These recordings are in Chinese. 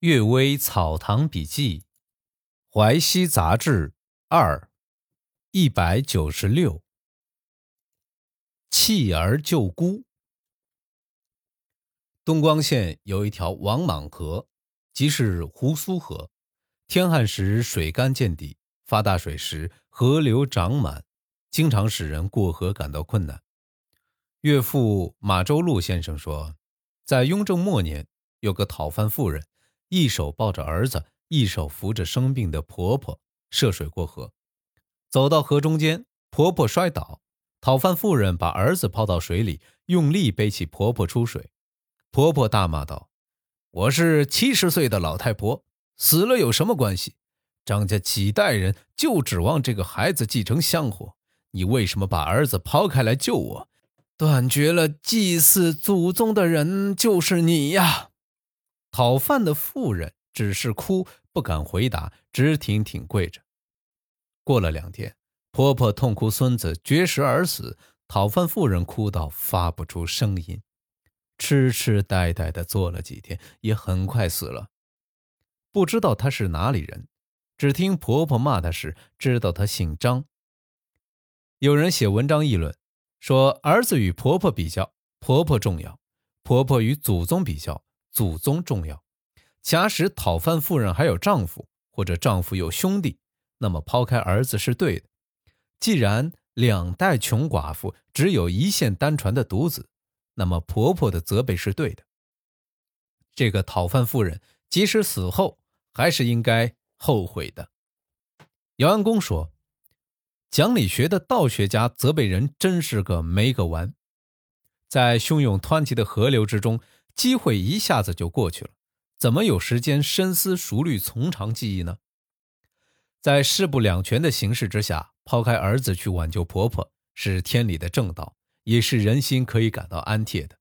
阅微草堂笔记，淮西杂志二，一百九十六。弃儿救孤。东光县有一条王莽河，即是胡苏河。天旱时水干见底，发大水时河流涨满，经常使人过河感到困难。岳父马周禄先生说，在雍正末年，有个讨饭妇人。一手抱着儿子，一手扶着生病的婆婆涉水过河，走到河中间，婆婆摔倒，讨饭妇人把儿子抛到水里，用力背起婆婆出水。婆婆大骂道：“我是七十岁的老太婆，死了有什么关系？张家几代人就指望这个孩子继承香火，你为什么把儿子抛开来救我？断绝了祭祀祖宗的人就是你呀！”讨饭的妇人只是哭，不敢回答，直挺挺跪着。过了两天，婆婆痛哭孙子绝食而死，讨饭妇人哭到发不出声音，痴痴呆呆的坐了几天，也很快死了。不知道她是哪里人，只听婆婆骂她时，知道她姓张。有人写文章议论，说儿子与婆婆比较，婆婆重要；婆婆与祖宗比较。祖宗重要。假使讨饭妇人还有丈夫，或者丈夫有兄弟，那么抛开儿子是对的。既然两代穷寡妇只有一线单传的独子，那么婆婆的责备是对的。这个讨饭妇人即使死后，还是应该后悔的。姚安公说：“讲理学的道学家责备人，真是个没个完。”在汹涌湍急的河流之中。机会一下子就过去了，怎么有时间深思熟虑、从长计议呢？在势不两全的形势之下，抛开儿子去挽救婆婆，是天理的正道，也是人心可以感到安帖的。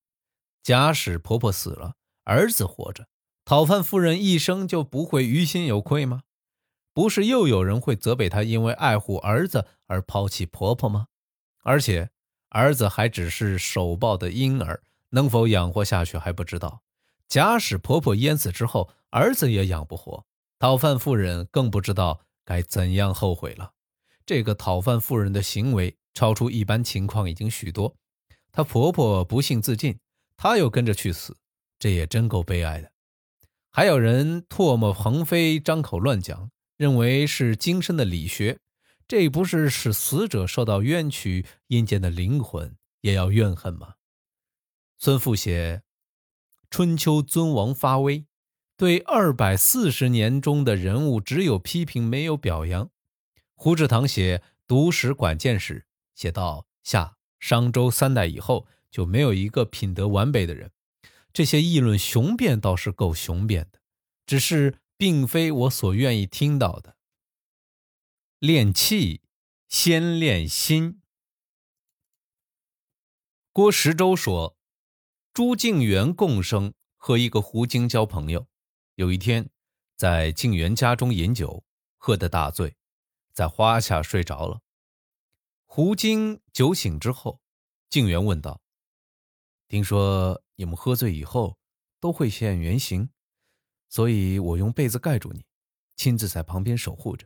假使婆婆死了，儿子活着，讨饭夫人一生就不会于心有愧吗？不是又有人会责备她因为爱护儿子而抛弃婆婆吗？而且儿子还只是手抱的婴儿。能否养活下去还不知道。假使婆婆淹死之后，儿子也养不活，讨饭妇人更不知道该怎样后悔了。这个讨饭妇人的行为超出一般情况已经许多。她婆婆不幸自尽，她又跟着去死，这也真够悲哀的。还有人唾沫横飞，张口乱讲，认为是精深的理学，这不是使死者受到冤屈，阴间的灵魂也要怨恨吗？孙复写《春秋》，尊王发威，对二百四十年中的人物只有批评，没有表扬。胡志堂写《读史管见史》，写到夏商周三代以后就没有一个品德完备的人。这些议论雄辩倒是够雄辩的，只是并非我所愿意听到的。练气，先练心。郭时周说。朱静元共生和一个胡精交朋友，有一天在静元家中饮酒，喝得大醉，在花下睡着了。胡精酒醒之后，静元问道：“听说你们喝醉以后都会现原形，所以我用被子盖住你，亲自在旁边守护着。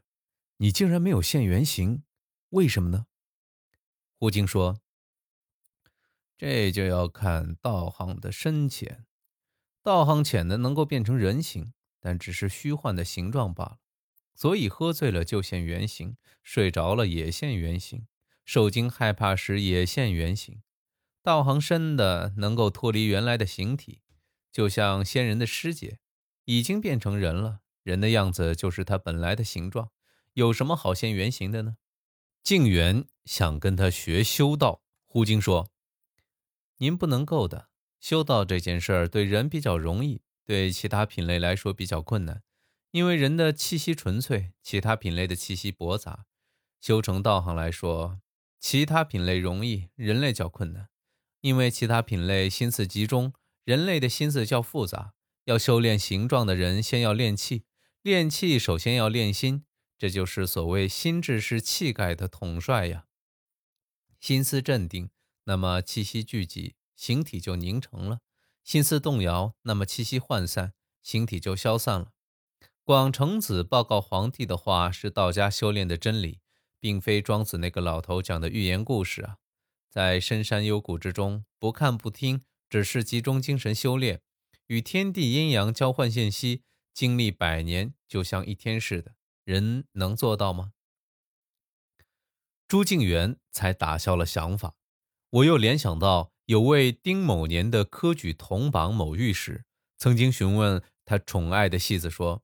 你竟然没有现原形，为什么呢？”胡经说。这就要看道行的深浅，道行浅的能够变成人形，但只是虚幻的形状罢了。所以喝醉了就现原形，睡着了也现原形，受惊害怕时也现原形。道行深的能够脱离原来的形体，就像仙人的师姐，已经变成人了，人的样子就是他本来的形状，有什么好现原形的呢？静元想跟他学修道，胡经说。您不能够的，修道这件事儿对人比较容易，对其他品类来说比较困难。因为人的气息纯粹，其他品类的气息驳杂。修成道行来说，其他品类容易，人类较困难。因为其他品类心思集中，人类的心思较复杂。要修炼形状的人，先要练气，练气首先要练心，这就是所谓心智是气概的统帅呀。心思镇定。那么气息聚集，形体就凝成了；心思动摇，那么气息涣散，形体就消散了。广成子报告皇帝的话是道家修炼的真理，并非庄子那个老头讲的寓言故事啊！在深山幽谷之中，不看不听，只是集中精神修炼，与天地阴阳交换信息，经历百年就像一天似的，人能做到吗？朱敬元才打消了想法，我又联想到有位丁某年的科举同榜某御史，曾经询问他宠爱的戏子说。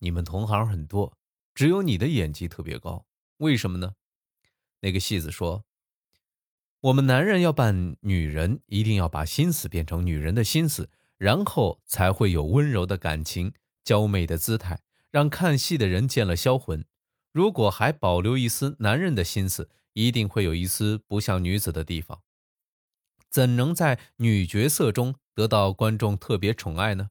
你们同行很多，只有你的演技特别高，为什么呢？那个戏子说：“我们男人要扮女人，一定要把心思变成女人的心思，然后才会有温柔的感情、娇媚的姿态，让看戏的人见了销魂。如果还保留一丝男人的心思，一定会有一丝不像女子的地方，怎能在女角色中得到观众特别宠爱呢？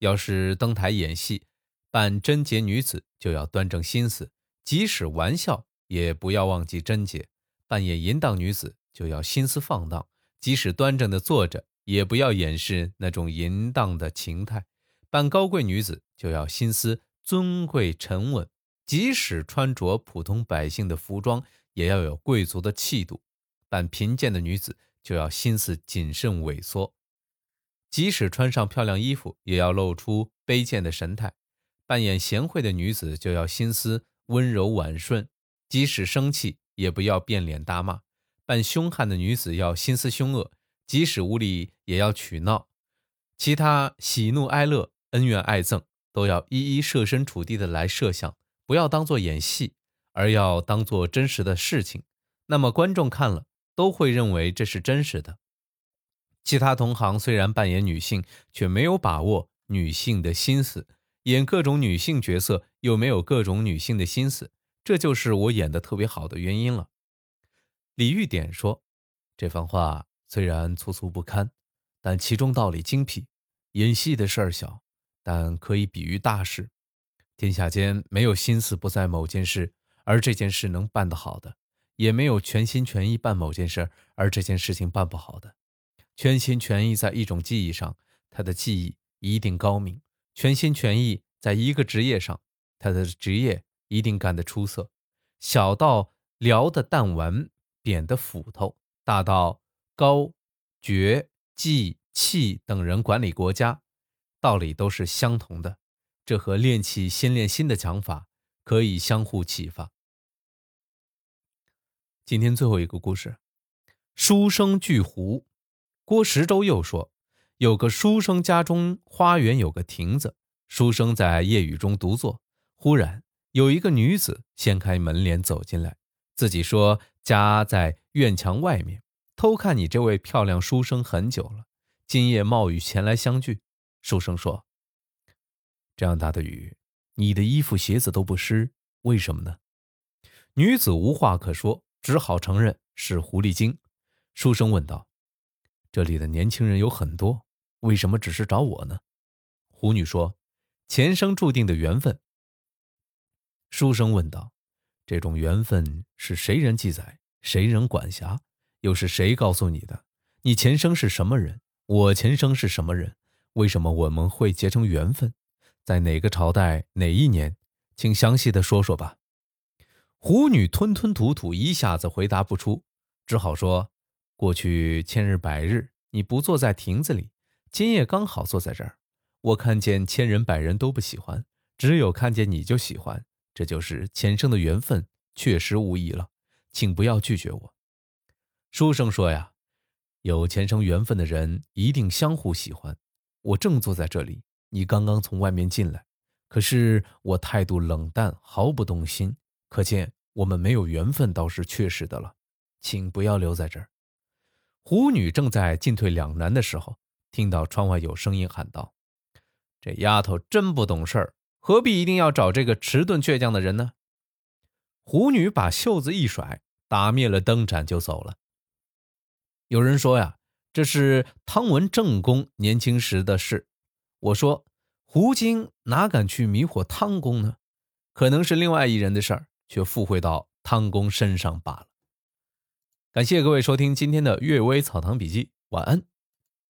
要是登台演戏。”扮贞洁女子就要端正心思，即使玩笑也不要忘记贞洁；扮演淫荡女子就要心思放荡，即使端正的坐着也不要掩饰那种淫荡的情态；扮高贵女子就要心思尊贵沉稳，即使穿着普通百姓的服装也要有贵族的气度；扮贫贱的女子就要心思谨慎萎缩，即使穿上漂亮衣服也要露出卑贱的神态。扮演贤惠的女子就要心思温柔婉顺，即使生气也不要变脸大骂；扮凶悍的女子要心思凶恶，即使无理也要取闹。其他喜怒哀乐、恩怨爱憎都要一一设身处地的来设想，不要当做演戏，而要当做真实的事情。那么观众看了都会认为这是真实的。其他同行虽然扮演女性，却没有把握女性的心思。演各种女性角色，又没有各种女性的心思，这就是我演的特别好的原因了。李玉典说：“这番话虽然粗粗不堪，但其中道理精辟。演戏的事儿小，但可以比喻大事。天下间没有心思不在某件事，而这件事能办得好的；也没有全心全意办某件事，而这件事情办不好的。全心全意在一种技艺上，他的技艺一定高明。”全心全意在一个职业上，他的职业一定干得出色。小到聊的弹丸，扁的斧头；大到高、爵、季、气等人管理国家，道理都是相同的。这和练气先练心的讲法可以相互启发。今天最后一个故事：书生巨狐。郭石洲又说。有个书生家中花园有个亭子，书生在夜雨中独坐。忽然有一个女子掀开门帘走进来，自己说家在院墙外面，偷看你这位漂亮书生很久了，今夜冒雨前来相聚。书生说：“这样大的雨，你的衣服鞋子都不湿，为什么呢？”女子无话可说，只好承认是狐狸精。书生问道：“这里的年轻人有很多。”为什么只是找我呢？狐女说：“前生注定的缘分。”书生问道：“这种缘分是谁人记载？谁人管辖？又是谁告诉你的？你前生是什么人？我前生是什么人？为什么我们会结成缘分？在哪个朝代？哪一年？请详细的说说吧。”狐女吞吞吐吐，一下子回答不出，只好说：“过去千日百日，你不坐在亭子里。”今夜刚好坐在这儿，我看见千人百人都不喜欢，只有看见你就喜欢，这就是前生的缘分，确实无疑了，请不要拒绝我。书生说呀，有前生缘分的人一定相互喜欢。我正坐在这里，你刚刚从外面进来，可是我态度冷淡，毫不动心，可见我们没有缘分，倒是确实的了，请不要留在这儿。狐女正在进退两难的时候。听到窗外有声音喊道：“这丫头真不懂事儿，何必一定要找这个迟钝倔强的人呢？”狐女把袖子一甩，打灭了灯盏就走了。有人说呀，这是汤文正公年轻时的事。我说，狐精哪敢去迷惑汤公呢？可能是另外一人的事儿，却附会到汤公身上罢了。感谢各位收听今天的《阅微草堂笔记》，晚安。